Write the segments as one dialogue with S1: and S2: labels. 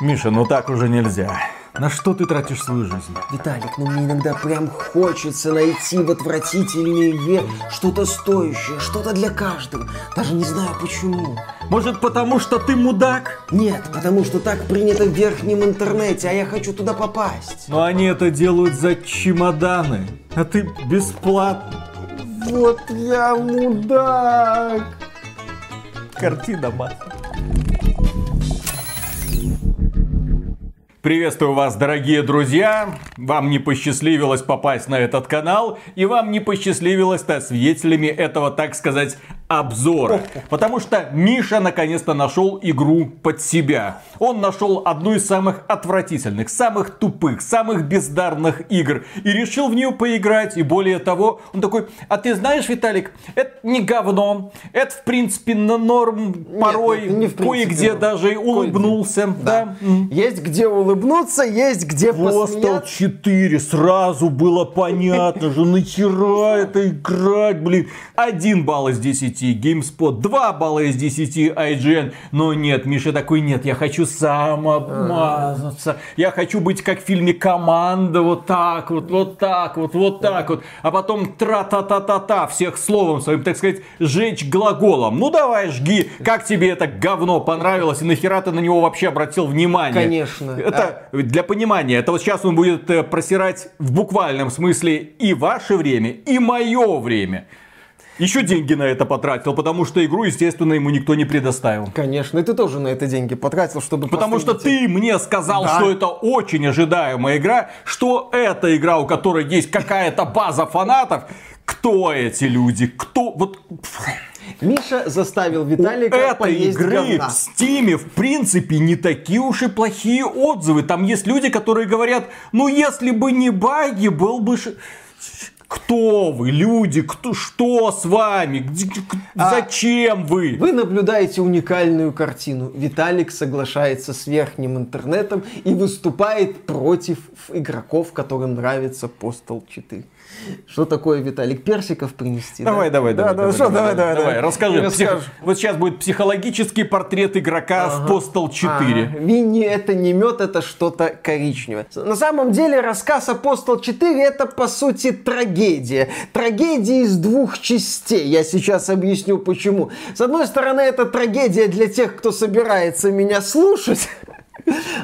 S1: Миша, ну так уже нельзя. На что ты тратишь свою жизнь?
S2: Виталик, ну мне иногда прям хочется найти в отвратительной игре что-то стоящее, что-то для каждого. Даже не знаю почему.
S1: Может, потому что ты мудак?
S2: Нет, потому что так принято в верхнем интернете, а я хочу туда попасть.
S1: Но они это делают за чемоданы, а ты бесплатно.
S2: Вот я мудак.
S1: Картина мать. Приветствую вас, дорогие друзья! Вам не посчастливилось попасть на этот канал, и вам не посчастливилось стать свидетелями этого, так сказать, обзора. Потому что Миша наконец-то нашел игру под себя. Он нашел одну из самых отвратительных, самых тупых, самых бездарных игр. И решил в нее поиграть. И более того, он такой, а ты знаешь, Виталик, это не говно. Это, в принципе, на норм порой. Нет, кое-где даже улыбнулся. Да.
S2: да. Есть где улыбнуться, есть где
S1: Postal 4 сразу было понятно же, нахера это играть, блин. Один балл из 10 GameSpot 2 балла из 10 IGN. Но нет, Миша такой, нет, я хочу сам обмазаться. Я хочу быть как в фильме «Команда», вот так вот, вот так вот, вот так вот. А потом тра-та-та-та-та, всех словом своим, так сказать, жечь глаголом. Ну давай, жги, как тебе это говно понравилось и нахера ты на него вообще обратил внимание?
S2: Конечно.
S1: Это а... для понимания, это вот сейчас он будет э, просирать в буквальном смысле и ваше время, и мое время еще деньги на это потратил, потому что игру, естественно, ему никто не предоставил.
S2: Конечно, и ты тоже на это деньги потратил, чтобы
S1: Потому что ты мне сказал, да. что это очень ожидаемая игра, что это игра, у которой есть какая-то база фанатов. Кто эти люди? Кто? Вот...
S2: Миша заставил Виталика
S1: У этой игры говна. в Стиме, в принципе, не такие уж и плохие отзывы. Там есть люди, которые говорят, ну если бы не баги, был бы... Кто вы, люди? Кто, что с вами? Где, а зачем вы?
S2: Вы наблюдаете уникальную картину. Виталик соглашается с верхним интернетом и выступает против игроков, которым нравится Postal 4. Что такое, Виталик, персиков принести?
S1: Давай, да? давай, давай. Да, давай, давай, давай, давай, давай. Расскажи. Псих... Вот сейчас будет психологический портрет игрока ага. в Postal 4. Ага.
S2: Винни это не мед, это что-то коричневое. На самом деле рассказ о Postal 4 это по сути трагедия. Трагедия из двух частей. Я сейчас объясню почему. С одной стороны, это трагедия для тех, кто собирается меня слушать.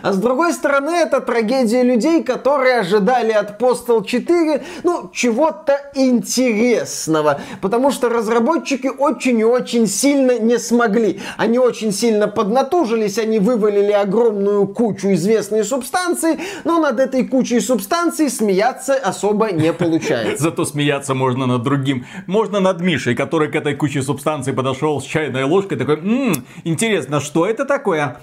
S2: А с другой стороны, это трагедия людей, которые ожидали от Postal 4, ну, чего-то интересного. Потому что разработчики очень и очень сильно не смогли. Они очень сильно поднатужились, они вывалили огромную кучу известной субстанции, но над этой кучей субстанций смеяться особо не получается.
S1: Зато смеяться можно над другим. Можно над Мишей, который к этой куче субстанций подошел с чайной ложкой, такой, м-м, интересно, что это такое?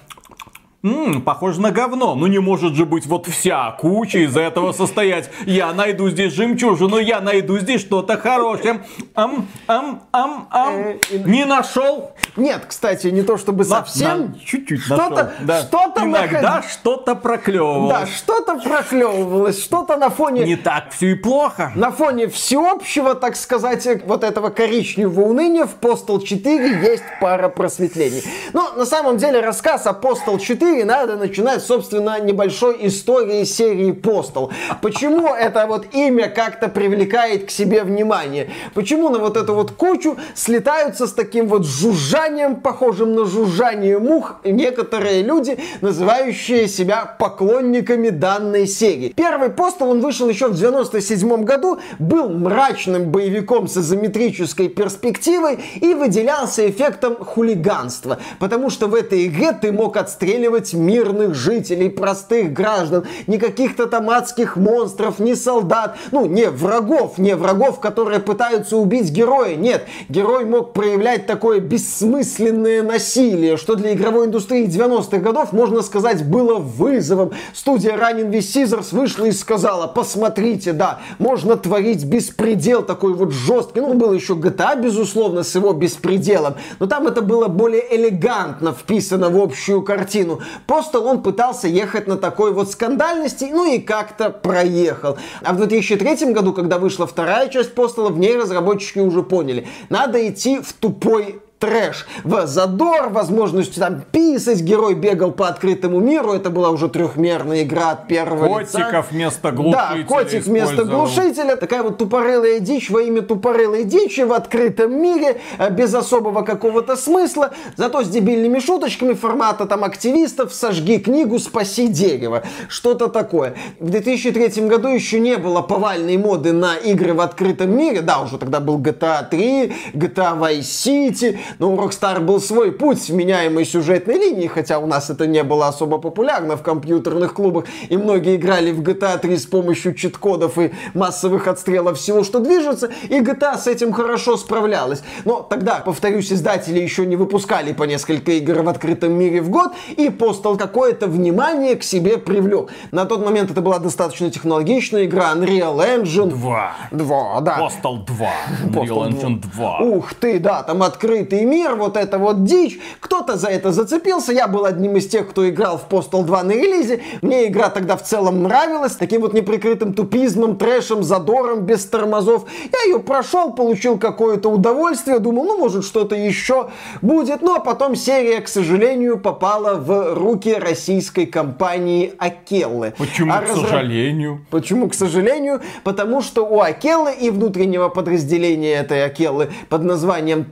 S1: Ммм, похоже на говно. Ну не может же быть вот вся куча из этого состоять. Я найду здесь жемчужину, я найду здесь что-то хорошее. Ам, ам, ам, ам. Э, не нашел?
S2: Нет, кстати, не то чтобы совсем.
S1: Чуть-чуть что-то,
S2: да. что-то
S1: Иногда что-то проклевывалось.
S2: Да, что-то проклевывалось, что-то на фоне...
S1: Не так все и плохо.
S2: На фоне всеобщего, так сказать, вот этого коричневого уныния в Postal 4 есть пара просветлений. Но на самом деле рассказ о Postal 4 4 надо начинать, собственно, небольшой истории серии Постол. Почему это вот имя как-то привлекает к себе внимание? Почему на вот эту вот кучу слетаются с таким вот жужжанием, похожим на жужжание мух, некоторые люди, называющие себя поклонниками данной серии? Первый Постол, он вышел еще в 97 году, был мрачным боевиком с изометрической перспективой и выделялся эффектом хулиганства, потому что в этой игре ты мог отстреливать трогать мирных жителей, простых граждан, ни каких-то там адских монстров, ни солдат, ну, не врагов, не врагов, которые пытаются убить героя. Нет, герой мог проявлять такое бессмысленное насилие, что для игровой индустрии 90-х годов, можно сказать, было вызовом. Студия Running with Scissors вышла и сказала, посмотрите, да, можно творить беспредел такой вот жесткий. Ну, был еще GTA, безусловно, с его беспределом, но там это было более элегантно вписано в общую картину. Просто он пытался ехать на такой вот скандальности, ну и как-то проехал. А в 2003 году, когда вышла вторая часть Постала, в ней разработчики уже поняли, надо идти в тупой трэш, в задор, возможностью там писать, герой бегал по открытому миру, это была уже трехмерная игра от первого
S1: Котиков
S2: лица.
S1: вместо глушителя
S2: Да, котик вместо глушителя. Такая вот тупорылая дичь во имя тупорылой дичи в открытом мире, э, без особого какого-то смысла, зато с дебильными шуточками формата там активистов «сожги книгу, спаси дерево». Что-то такое. В 2003 году еще не было повальной моды на игры в открытом мире. Да, уже тогда был GTA 3, GTA Vice City, но у Rockstar был свой путь вменяемой сюжетной линии, хотя у нас это не было особо популярно в компьютерных клубах, и многие играли в GTA 3 с помощью чит-кодов и массовых отстрелов всего, что движется, и GTA с этим хорошо справлялась. Но тогда, повторюсь, издатели еще не выпускали по несколько игр в открытом мире в год, и Postal какое-то внимание к себе привлек. На тот момент это была достаточно технологичная игра Unreal Engine.
S1: Два.
S2: Два, да.
S1: Postal 2. Unreal
S2: Postal
S1: Engine 2.
S2: Ух ты, да, там открытый мир, вот это вот дичь. Кто-то за это зацепился. Я был одним из тех, кто играл в Postal 2 на релизе. Мне игра тогда в целом нравилась. Таким вот неприкрытым тупизмом, трэшем, задором, без тормозов. Я ее прошел, получил какое-то удовольствие. Думал, ну, может, что-то еще будет. Ну, а потом серия, к сожалению, попала в руки российской компании Акеллы.
S1: Почему,
S2: А
S1: к
S2: разра-
S1: сожалению?
S2: Почему, к сожалению? Потому что у Акеллы и внутреннего подразделения этой Акеллы под названием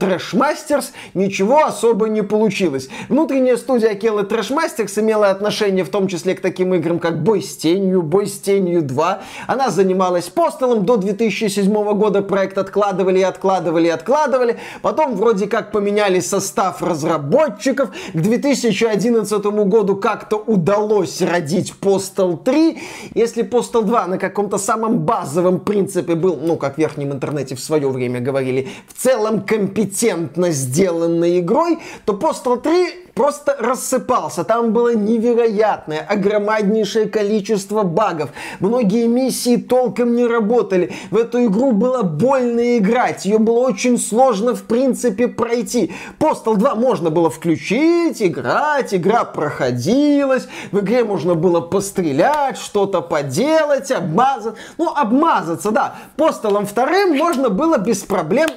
S2: Thrashmasters ничего особо не получилось. Внутренняя студия Акеллы Thrashmasters имела отношение в том числе к таким играм, как Бой с тенью, Бой с тенью 2. Она занималась постелом до 2007 года. Проект откладывали и откладывали и откладывали. Потом вроде как поменяли состав разработчиков. К 2011 году как-то удалось родить Postal 3. Если Postal 2 на каком-то самом базовом принципе был, ну, как в верхнем интернете в свое время говорили, в целом компетентно сделанной игрой, то Postal 3 просто рассыпался. Там было невероятное, огромнейшее количество багов. Многие миссии толком не работали. В эту игру было больно играть. Ее было очень сложно, в принципе, пройти. Postal 2 можно было включить, играть, игра проходилась. В игре можно было пострелять, что-то поделать, обмазаться. Ну, обмазаться, да. Постолом вторым можно было без проблем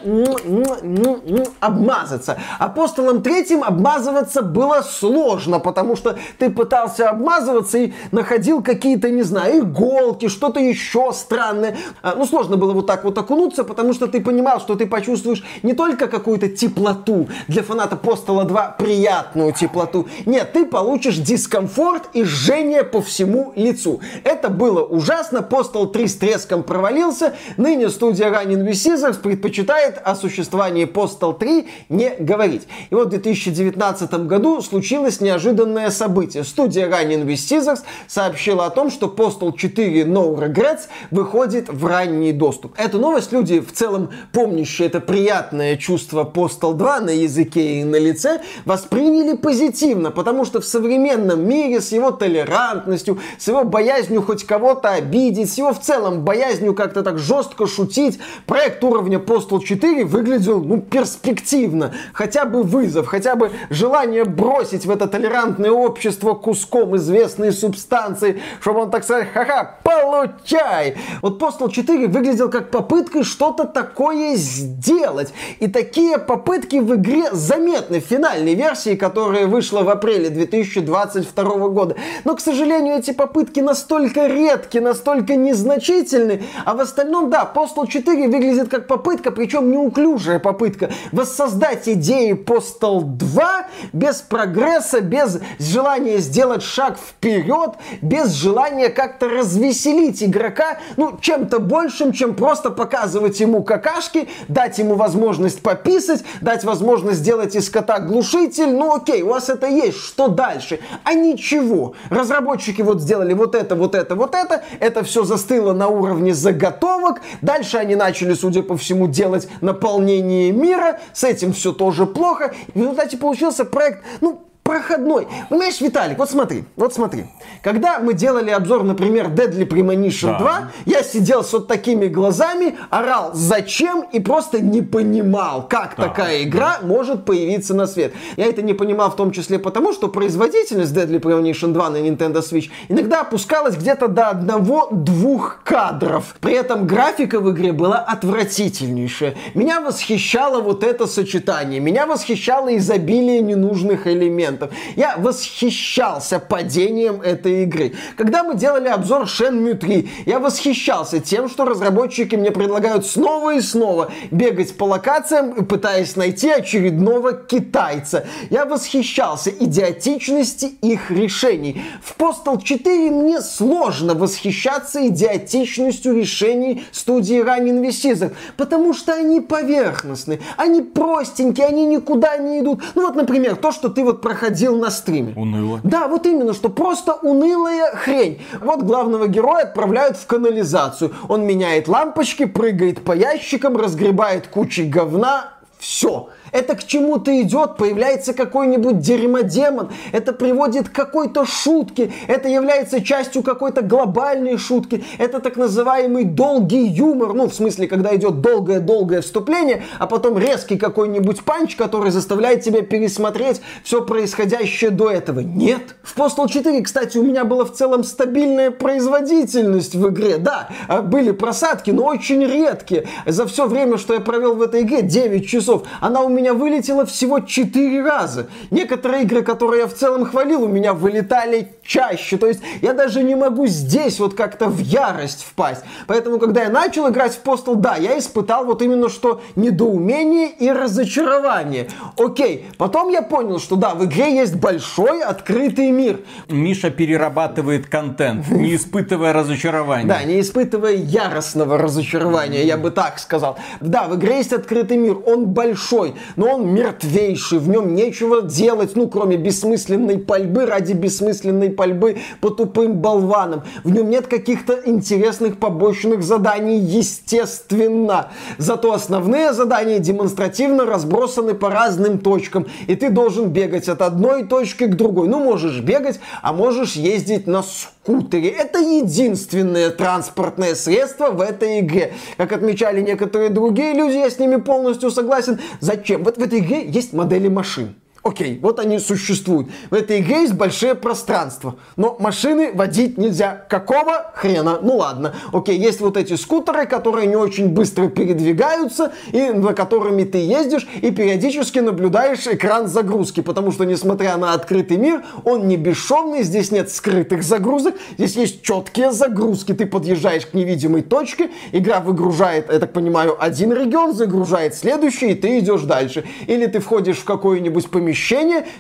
S2: обмазаться. А постолом третьим обмазываться было сложно, потому что ты пытался обмазываться и находил какие-то, не знаю, иголки, что-то еще странное. А, Ну, сложно было вот так вот окунуться, потому что ты понимал, что ты почувствуешь не только какую-то теплоту, для фаната Постола 2 приятную теплоту. Нет, ты получишь дискомфорт и жжение по всему лицу. Это было ужасно. Postal 3 с треском провалился. Ныне студия Running with Scissors предпочитает о существовании Postal 3 не говорить. И вот в 2019 году случилось неожиданное событие. Студия with Scissors сообщила о том, что Postal 4 No Regrets выходит в ранний доступ. Эту новость люди, в целом помнящие это приятное чувство Postal 2 на языке и на лице, восприняли позитивно, потому что в современном мире с его толерантностью, с его боязнью хоть кого-то обидеть, с его в целом боязнью как-то так жестко шутить, проект уровня Postal 4 выглядел, ну, перспективно. Хотя бы вызов, хотя бы желание бросить в это толерантное общество куском известной субстанции, чтобы он так сказать, ха-ха, получай! Вот Postal 4 выглядел как попытка что-то такое сделать. И такие попытки в игре заметны в финальной версии, которая вышла в апреле 2022 года. Но, к сожалению, эти попытки настолько редки, настолько незначительны, а в остальном, да, Postal 4 выглядит как попытка, причем неуклюжая попытка, воссоздать идеи Postal 2 без прогресса, без желания сделать шаг вперед, без желания как-то развеселить игрока, ну, чем-то большим, чем просто показывать ему какашки, дать ему возможность пописать, дать возможность сделать из кота глушитель, ну окей, у вас это есть, что дальше? А ничего. Разработчики вот сделали вот это, вот это, вот это, это все застыло на уровне заготовок, дальше они начали, судя по всему, делать наполнение мира, с этим все тоже плохо, в результате получился проект, ну, проходной. Понимаешь, Виталик, вот смотри, вот смотри. Когда мы делали обзор, например, Deadly Premonition
S1: Да.
S2: 2, я сидел с вот такими глазами, орал «Зачем?» и просто не понимал, как
S1: Да,
S2: такая игра может появиться на свет. Я это не понимал в том числе потому, что производительность Deadly Premonition 2 на Nintendo Switch иногда опускалась где-то до одного-двух кадров. При этом графика в игре была отвратительнейшая. Меня восхищало вот это сочетание. Меня восхищало изобилие ненужных элементов. Я восхищался падением этой игры. Когда мы делали обзор Shenmue 3, я восхищался тем, что разработчики мне предлагают снова и снова бегать по локациям, пытаясь найти очередного китайца. Я восхищался идиотичности их решений. В Postal 4 мне сложно восхищаться идиотичностью решений студии Running Investizor, потому что они поверхностны, они простенькие, они никуда не идут. Ну вот, например, то, что ты вот проходил на стриме.
S1: Уныло.
S2: Да, вот именно, что просто унылая хрень. Вот главного героя отправляют в канализацию. Он меняет лампочки, прыгает по ящикам, разгребает кучи говна. Все. Это к чему-то идет, появляется какой-нибудь дерьмодемон, это приводит к какой-то шутке, это является частью какой-то глобальной шутки, это так называемый долгий юмор, ну, в смысле, когда идет долгое-долгое вступление, а потом резкий какой-нибудь панч, который заставляет тебя пересмотреть все происходящее до этого. Нет. В Postal 4, кстати, у меня была в целом стабильная производительность в игре. Да, а были просадки, но очень редкие. За все время, что я провел в этой игре, 9 часов, она у меня вылетела всего 4 раза. Некоторые игры, которые я в целом хвалил, у меня вылетали чаще. То есть я даже не могу здесь вот как-то в ярость впасть. Поэтому, когда я начал играть в Postal, да, я испытал вот именно что недоумение и разочарование. Окей, потом я понял, что да, в игре есть большой открытый мир.
S1: Миша перерабатывает контент, не испытывая разочарования.
S2: Да, не испытывая яростного разочарования, я бы так сказал. Да, в игре есть открытый мир, он большой, но он мертвейший, в нем нечего делать, ну, кроме бессмысленной пальбы ради бессмысленной пальбы по тупым болванам. В нем нет каких-то интересных побочных заданий, естественно. Зато основные задания демонстративно разбросаны по разным точкам, и ты должен бегать от одной точки к другой. Ну, можешь бегать, а можешь ездить на скутере. Это единственное транспортное средство в этой игре. Как отмечали некоторые другие люди, я с ними полностью согласен. Зачем? Вот в этой игре есть модели машин. Окей, вот они существуют. В этой игре есть большое пространство, но машины водить нельзя. Какого хрена? Ну ладно. Окей, есть вот эти скутеры, которые не очень быстро передвигаются, и на которыми ты ездишь, и периодически наблюдаешь экран загрузки, потому что, несмотря на открытый мир, он не бесшовный, здесь нет скрытых загрузок, здесь есть четкие загрузки. Ты подъезжаешь к невидимой точке, игра выгружает, я так понимаю, один регион, загружает следующий, и ты идешь дальше. Или ты входишь в какое-нибудь помещение,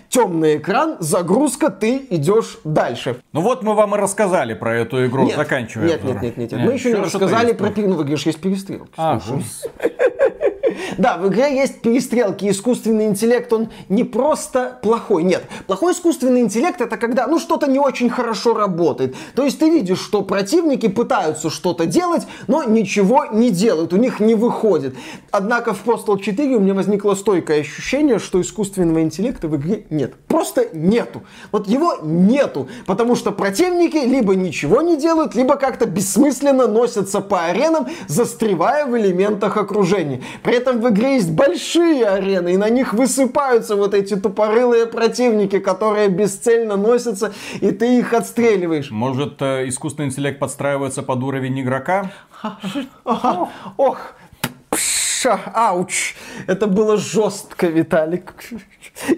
S2: темный экран, загрузка, ты идешь дальше.
S1: Ну вот мы вам и рассказали про эту игру, заканчивая
S2: нет, нет, нет, нет, нет. Мы еще не рассказали про... Ну, в игре же есть перестрелки.
S1: А.
S2: Да, в игре есть перестрелки. Искусственный интеллект, он не просто плохой. Нет, плохой искусственный интеллект это когда, ну, что-то не очень хорошо работает. То есть ты видишь, что противники пытаются что-то делать, но ничего не делают, у них не выходит. Однако в Postal 4 у меня возникло стойкое ощущение, что искусственного интеллекта в игре нет. Просто нету. Вот его нету, потому что противники либо ничего не делают, либо как-то бессмысленно носятся по аренам, застревая в элементах окружения. При этом в игре есть большие арены, и на них высыпаются вот эти тупорылые противники, которые бесцельно носятся, и ты их отстреливаешь.
S1: Может, э, искусственный интеллект подстраивается под уровень игрока?
S2: Ох, пша, ауч. Это было жестко, Виталик.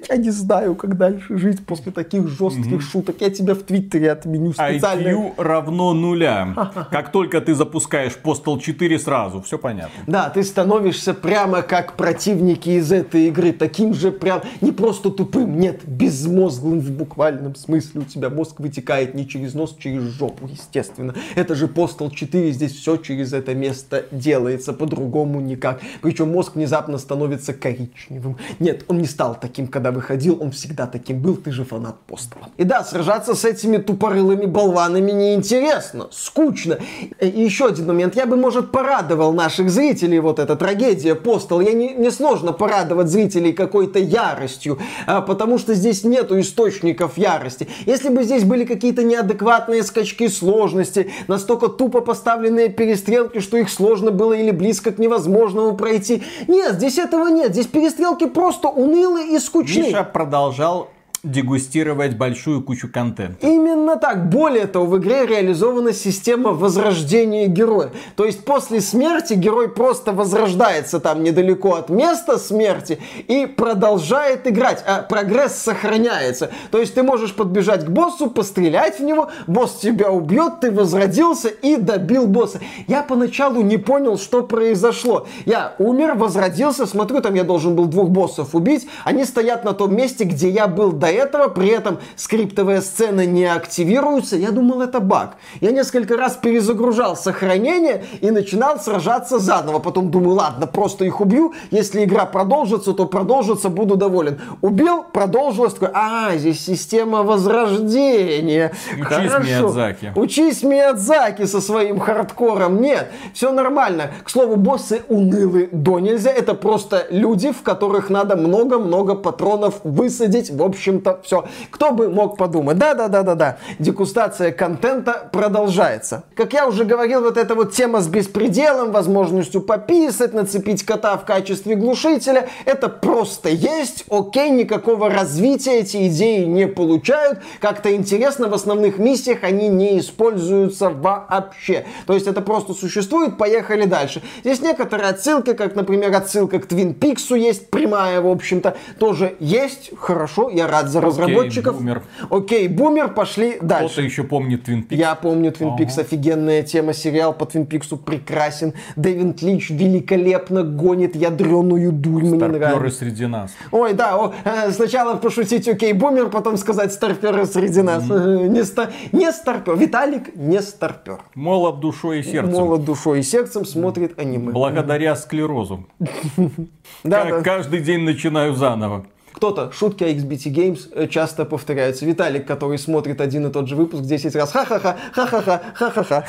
S2: Я не знаю, как дальше жить после таких жестких шуток. Я тебя в Твиттере отменю специально.
S1: IQ равно нуля. Как только ты запускаешь Postal 4, сразу, все понятно.
S2: Да, ты становишься прямо как противники из этой игры, таким же прям, не просто тупым, нет, безмозглым в буквальном смысле. У тебя мозг вытекает не через нос, через жопу, естественно. Это же Postal 4, здесь все через это место делается, по-другому никак. Причем мозг внезапно становится коричневым. Нет, он не стал таким, когда выходил, он всегда таким был, ты же фанат Постала. И да, сражаться с этими тупорылыми болванами неинтересно, скучно. И еще один момент, я бы, может, порадовал наших зрителей, вот эта трагедия Постал, я не, не сложно порадовать зрителей какой-то яростью, а, потому что здесь нету источников ярости. Если бы здесь были какие-то неадекватные скачки сложности, настолько тупо поставленные перестрелки, что их сложно было или близко к невозможному пройти. Нет, здесь этого нет. Здесь перестрелки просто унылые и скучные.
S1: Миша продолжал дегустировать большую кучу контента.
S2: Именно так. Более того, в игре реализована система возрождения героя. То есть после смерти герой просто возрождается там недалеко от места смерти и продолжает играть, а прогресс сохраняется. То есть ты можешь подбежать к боссу, пострелять в него, босс тебя убьет, ты возродился и добил босса. Я поначалу не понял, что произошло. Я умер, возродился, смотрю, там я должен был двух боссов убить, они стоят на том месте, где я был до этого, при этом скриптовая сцена не активируется. Я думал, это баг. Я несколько раз перезагружал сохранение и начинал сражаться заново. Потом думаю, ладно, просто их убью. Если игра продолжится, то продолжится, буду доволен. Убил, продолжилось. Такой, а, здесь система возрождения.
S1: Учись, Хорошо. Миядзаки.
S2: Учись, Миядзаки, со своим хардкором. Нет, все нормально. К слову, боссы унылы до нельзя. Это просто люди, в которых надо много-много патронов высадить. В общем, общем-то, все. Кто бы мог подумать. Да-да-да-да-да. Дегустация контента продолжается. Как я уже говорил, вот эта вот тема с беспределом, возможностью пописать, нацепить кота в качестве глушителя, это просто есть. Окей, никакого развития эти идеи не получают. Как-то интересно, в основных миссиях они не используются вообще. То есть это просто существует, поехали дальше. Здесь некоторые отсылки, как, например, отсылка к Твин Пиксу есть прямая, в общем-то, тоже есть. Хорошо, я рад за разработчиков. Окей, бумер. Окей, бумер, пошли дальше.
S1: Кто-то еще помнит Твин Пикс?
S2: Я помню Твин Пикс, ага. офигенная тема, сериал по Твин Пиксу прекрасен. Дэвид Линч великолепно гонит ядреную дурь, мне нравится.
S1: среди нас.
S2: Ой, да, о, э, сначала пошутить окей, бумер, потом сказать старперы среди нас. Mm-hmm. Не, ста, не старпер. Виталик не старпер.
S1: Молод душой и сердцем.
S2: Молод душой и сердцем смотрит аниме.
S1: Благодаря склерозу. Да, Каждый день начинаю заново
S2: кто-то, шутки о XBT Games э, часто повторяются. Виталик, который смотрит один и тот же выпуск 10 раз. Ха-ха-ха, ха-ха-ха, ха-ха-ха.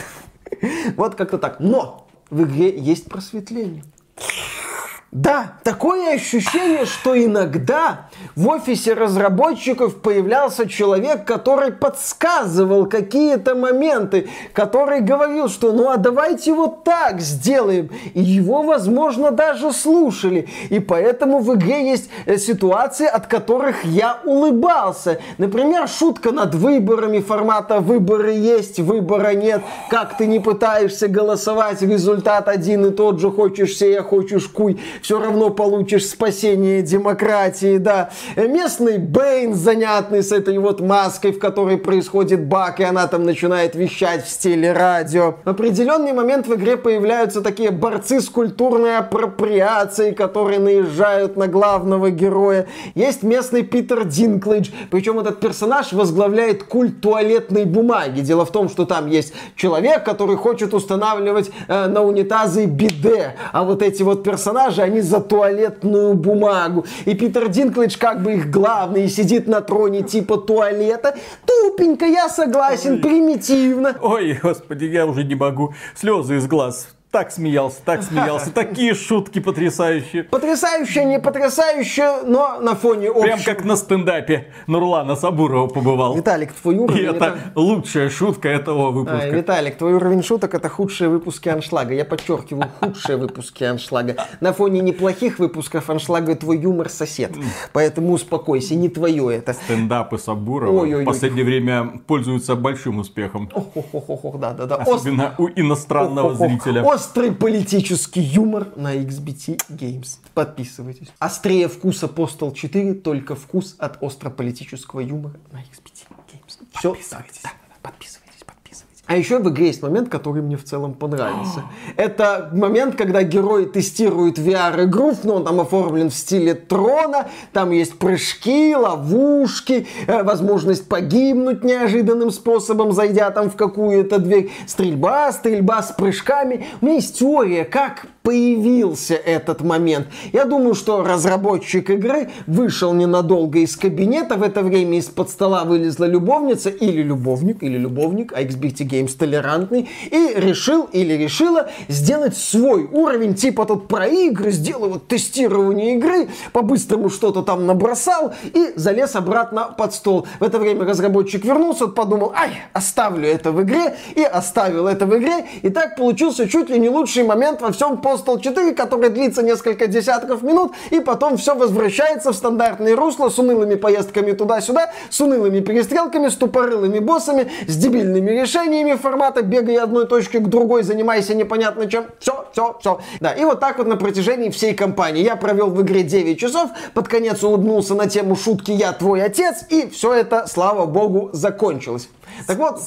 S2: Вот как-то так. Но в игре есть просветление. Да, такое ощущение, что иногда в офисе разработчиков появлялся человек, который подсказывал какие-то моменты, который говорил, что ну а давайте вот так сделаем. И его, возможно, даже слушали. И поэтому в игре есть э, ситуации, от которых я улыбался. Например, шутка над выборами формата «выборы есть, выбора нет». Как ты не пытаешься голосовать, результат один и тот же, хочешь сея, хочешь куй все равно получишь спасение демократии, да. Местный Бэйн занятный с этой вот маской, в которой происходит баг, и она там начинает вещать в стиле радио. В определенный момент в игре появляются такие борцы с культурной апроприацией, которые наезжают на главного героя. Есть местный Питер Динклэдж, причем этот персонаж возглавляет культ туалетной бумаги. Дело в том, что там есть человек, который хочет устанавливать э, на унитазы биде, а вот эти вот персонажи, они за туалетную бумагу. И Питер Динклэдж как бы их главный сидит на троне типа туалета. Тупенько, я согласен, примитивно.
S1: Ой, господи, я уже не могу. Слезы из глаз так смеялся, так смеялся. Такие шутки потрясающие.
S2: Потрясающие, не потрясающие, но на фоне общего.
S1: Прям как на стендапе Нурлана Сабурова побывал.
S2: Виталик, твой уровень...
S1: И это, это лучшая шутка этого выпуска. А,
S2: Виталик, твой уровень шуток это худшие выпуски аншлага. Я подчеркиваю, худшие выпуски аншлага. На фоне неплохих выпусков аншлага твой юмор сосед. Поэтому успокойся, не твое это.
S1: Стендапы Сабурова в последнее время пользуются большим успехом.
S2: Ох, да, да, да.
S1: Особенно у иностранного зрителя
S2: острый политический юмор на XBT Games. Подписывайтесь. Острее вкус Apostol 4, только вкус от острополитического юмора на XBT Games. Все. Подписывайтесь. Да, подписывайтесь. А еще в игре есть момент, который мне в целом понравился. Это момент, когда герой тестирует VR-игру, но он там оформлен в стиле трона, там есть прыжки, ловушки, э, возможность погибнуть неожиданным способом, зайдя там в какую-то дверь, стрельба, стрельба с прыжками. У меня есть теория, как появился этот момент. Я думаю, что разработчик игры вышел ненадолго из кабинета, в это время из-под стола вылезла любовница или любовник, или любовник, а XBT Games толерантный, и решил или решила сделать свой уровень, типа тут про игры, сделаю вот тестирование игры, по-быстрому что-то там набросал и залез обратно под стол. В это время разработчик вернулся, подумал, ай, оставлю это в игре, и оставил это в игре, и так получился чуть ли не лучший момент во всем Postal 4, который длится несколько десятков минут, и потом все возвращается в стандартное русло с унылыми поездками туда-сюда, с унылыми перестрелками, с тупорылыми боссами, с дебильными решениями формата «бегай одной точки к другой, занимайся непонятно чем». Все, все, все. Да, и вот так вот на протяжении всей кампании. Я провел в игре 9 часов, под конец улыбнулся на тему шутки «Я твой отец», и все это, слава богу, закончилось. Так вот,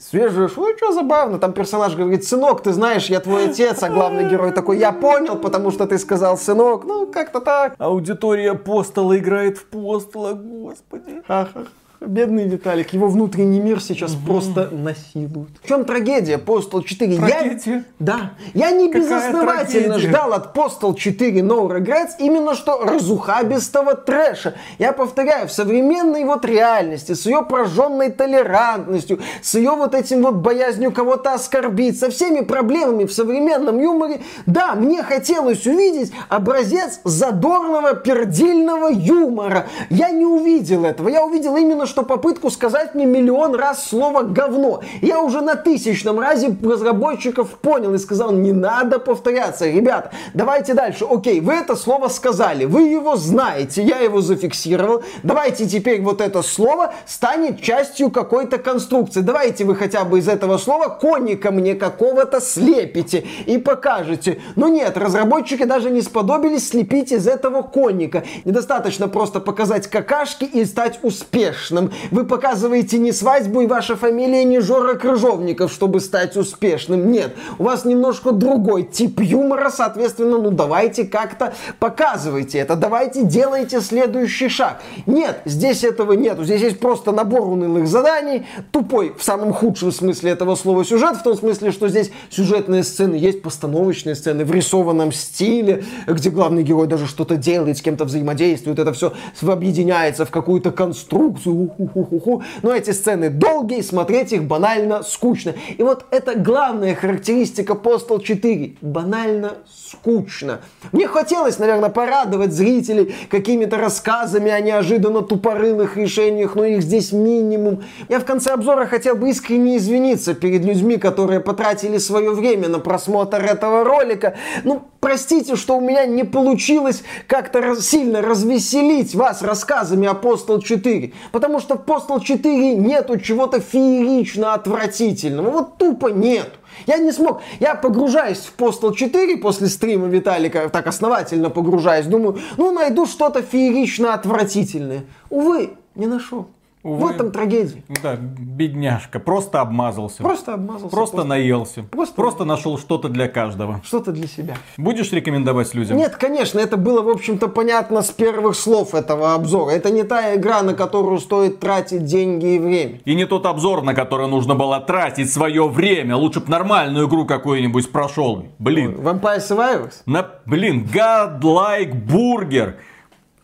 S2: Свежая шутка, что забавно, там персонаж говорит, сынок, ты знаешь, я твой отец, а главный герой такой, я понял, потому что ты сказал сынок, ну как-то так.
S1: Аудитория Постола играет в Постола, господи.
S2: Ха-ха. Бедный Виталик, его внутренний мир сейчас угу. просто насилуют. В чем трагедия Postal 4?
S1: Трагедия?
S2: Я, да. Я не Какая безосновательно трагедия? ждал от Postal 4 No Regrets именно что разухабистого трэша. Я повторяю, в современной вот реальности, с ее прожженной толерантностью, с ее вот этим вот боязнью кого-то оскорбить, со всеми проблемами в современном юморе, да, мне хотелось увидеть образец задорного пердильного юмора. Я не увидел этого. Я увидел именно что попытку сказать мне миллион раз слово говно. Я уже на тысячном разе разработчиков понял и сказал, не надо повторяться. Ребята, давайте дальше. Окей, вы это слово сказали, вы его знаете, я его зафиксировал. Давайте теперь вот это слово станет частью какой-то конструкции. Давайте вы хотя бы из этого слова конника мне какого-то слепите и покажете. Но нет, разработчики даже не сподобились слепить из этого конника. Недостаточно просто показать какашки и стать успешным успешным. Вы показываете не свадьбу и ваша фамилия не Жора Крыжовников, чтобы стать успешным. Нет, у вас немножко другой тип юмора, соответственно, ну давайте как-то показывайте это, давайте делайте следующий шаг. Нет, здесь этого нету. Здесь есть просто набор унылых заданий, тупой в самом худшем смысле этого слова сюжет, в том смысле, что здесь сюжетные сцены, есть постановочные сцены в рисованном стиле, где главный герой даже что-то делает, с кем-то взаимодействует, это все объединяется в какую-то конструкцию, ху-ху-ху-ху. Но эти сцены долгие, смотреть их банально скучно. И вот это главная характеристика Postal 4. Банально скучно. Мне хотелось, наверное, порадовать зрителей какими-то рассказами о неожиданно тупорылых решениях, но их здесь минимум. Я в конце обзора хотел бы искренне извиниться перед людьми, которые потратили свое время на просмотр этого ролика. Ну, простите, что у меня не получилось как-то раз, сильно развеселить вас рассказами о Postal 4. Потому что в Postal 4 нету чего-то феерично отвратительного. Вот тупо нет. Я не смог. Я погружаюсь в Postal 4 после стрима Виталика, так основательно погружаюсь. Думаю, ну найду что-то феерично отвратительное. Увы, не нашел. Увы, вот там трагедия.
S1: Да, бедняжка. Просто обмазался.
S2: Просто обмазался.
S1: Просто, просто наелся. Просто, просто нашел что-то для каждого.
S2: Что-то для себя.
S1: Будешь рекомендовать людям?
S2: Нет, конечно, это было, в общем-то, понятно с первых слов этого обзора. Это не та игра, на которую стоит тратить деньги и время.
S1: И не тот обзор, на который нужно было тратить свое время. Лучше бы нормальную игру какую-нибудь прошел. Блин.
S2: Vampire Survivors?
S1: На, блин, God-like Burger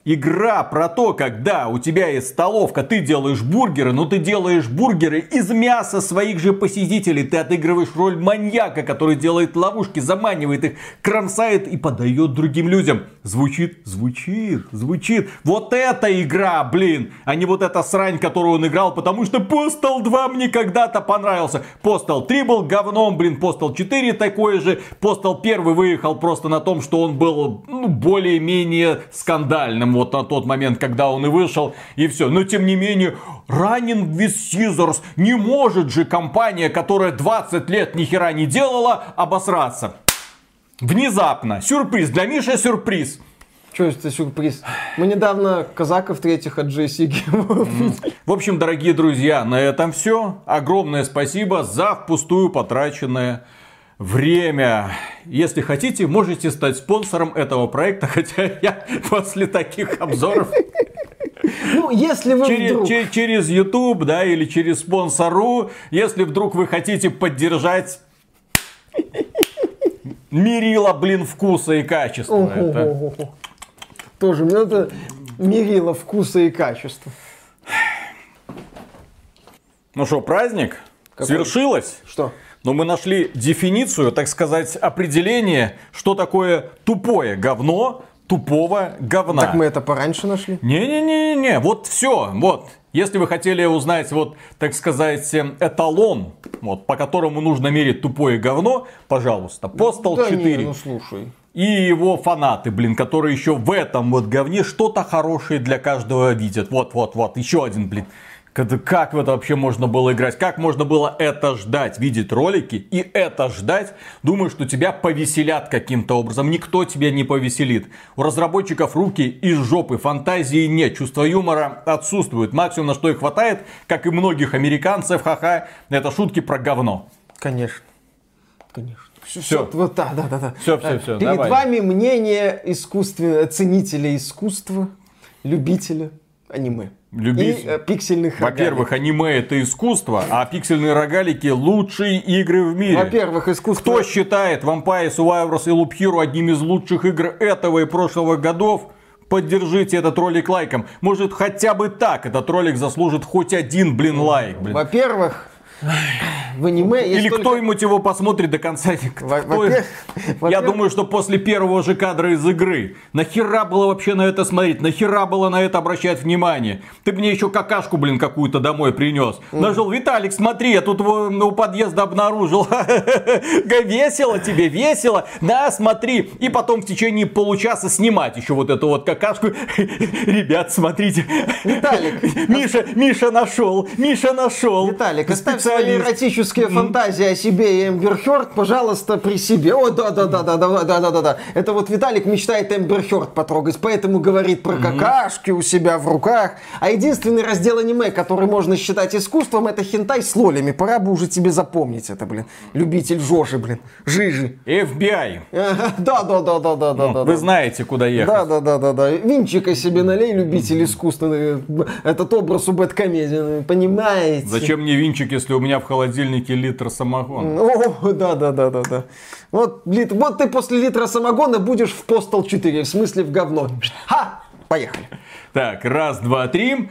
S1: игра про то, когда у тебя есть столовка, ты делаешь бургеры, но ты делаешь бургеры из мяса своих же посетителей. Ты отыгрываешь роль маньяка, который делает ловушки, заманивает их, кромсает и подает другим людям. Звучит, звучит, звучит. Вот эта игра, блин, а не вот эта срань, которую он играл, потому что Postal 2 мне когда-то понравился. Postal 3 был говном, блин, Postal 4 такой же. Postal 1 выехал просто на том, что он был ну, более-менее скандальным вот на тот момент, когда он и вышел, и все. Но тем не менее, Running with Scissors не может же компания, которая 20 лет ни хера не делала, обосраться. Внезапно. Сюрприз. Для Миши сюрприз.
S2: Что это сюрприз? Мы недавно казаков третьих от JC
S1: В общем, дорогие друзья, на этом все. Огромное спасибо за впустую потраченное время. Если хотите, можете стать спонсором этого проекта, хотя я после таких обзоров
S2: ну, если вы
S1: через,
S2: вдруг...
S1: через, через YouTube, да, или через спонсору, если вдруг вы хотите поддержать мерило, блин, вкуса и качества. Это.
S2: Ого-го-го. Тоже, ну это мерило вкуса и качества.
S1: Ну что, праздник?
S2: Какой?
S1: Свершилось?
S2: Что?
S1: Но мы нашли дефиницию, так сказать, определение, что такое тупое говно тупого говна.
S2: Так мы это пораньше нашли?
S1: Не-не-не-не, вот все, вот. Если вы хотели узнать, вот, так сказать, эталон, вот, по которому нужно мерить тупое говно, пожалуйста, Postal
S2: да
S1: 4.
S2: не, ну слушай.
S1: И его фанаты, блин, которые еще в этом вот говне что-то хорошее для каждого видят. Вот-вот-вот, еще один, блин. Как- Как в это вообще можно было играть? Как можно было это ждать? Видеть ролики и это ждать? Думаю, что тебя повеселят каким-то образом. Никто тебя не повеселит. У разработчиков руки из жопы. Фантазии нет. Чувство юмора отсутствует. Максимум, на что их хватает, как и многих американцев, ха-ха, это шутки про говно.
S2: Конечно. Конечно. Все,
S1: Всё.
S2: вот да, да, да, да.
S1: Всё,
S2: Э,
S1: всё,
S2: Перед
S1: давай.
S2: вами мнение искусственного ценителя искусства, любителя аниме.
S1: Любитель-
S2: И э, пиксельных
S1: Во-первых, аниме это искусство, а пиксельные рогалики лучшие игры в мире.
S2: Во-первых, искусство...
S1: Кто считает Vampire Survivors и Loop Hero одним из лучших игр этого и прошлого годов? Поддержите этот ролик лайком. Может хотя бы так этот ролик заслужит хоть один, блин, лайк. Блин.
S2: Во-первых, в аниме есть
S1: Или
S2: только-
S1: кто-нибудь его посмотрит до конца.
S2: Во-
S1: Кто-
S2: во-первых-
S1: Я думаю, что после первого же кадра из игры, нахера было вообще на это смотреть, нахера было на это обращать внимание? Ты мне еще какашку, блин, какую-то домой принес. Нажал, Виталик, смотри, я тут у подъезда обнаружил. Весело тебе, весело. Да, смотри. И потом в течение получаса снимать еще вот эту вот какашку. Ребят, смотрите.
S2: Виталик.
S1: Миша, Миша нашел, Миша нашел.
S2: Виталик, оставь свои
S1: Специалист
S2: эротические фантазии о себе и Эмбер Хёрд, пожалуйста, при себе. О, да-да-да-да-да-да-да-да. Это вот Виталик мечтает Эмбер Хёрд потрогать, поэтому говорит про какашки у себя в руках. А единственный раздел аниме, который можно считать искусством, это хентай с лолями. Пора бы уже тебе запомнить это, блин. Любитель Жожи, блин. Жижи.
S1: FBI.
S2: Да-да-да-да-да-да.
S1: Вы знаете, куда ехать.
S2: Да-да-да-да-да. Винчика себе налей, любитель искусства. Этот образ у Бэткомедии, понимаете?
S1: Зачем мне винчик, если у меня в холодильнике литр самогона?
S2: О, да, да, да, да, да. Вот, лит- вот ты после литра самогона будешь в Postal 4, в смысле в говно. Ха! Поехали.
S1: Так, раз, два, три.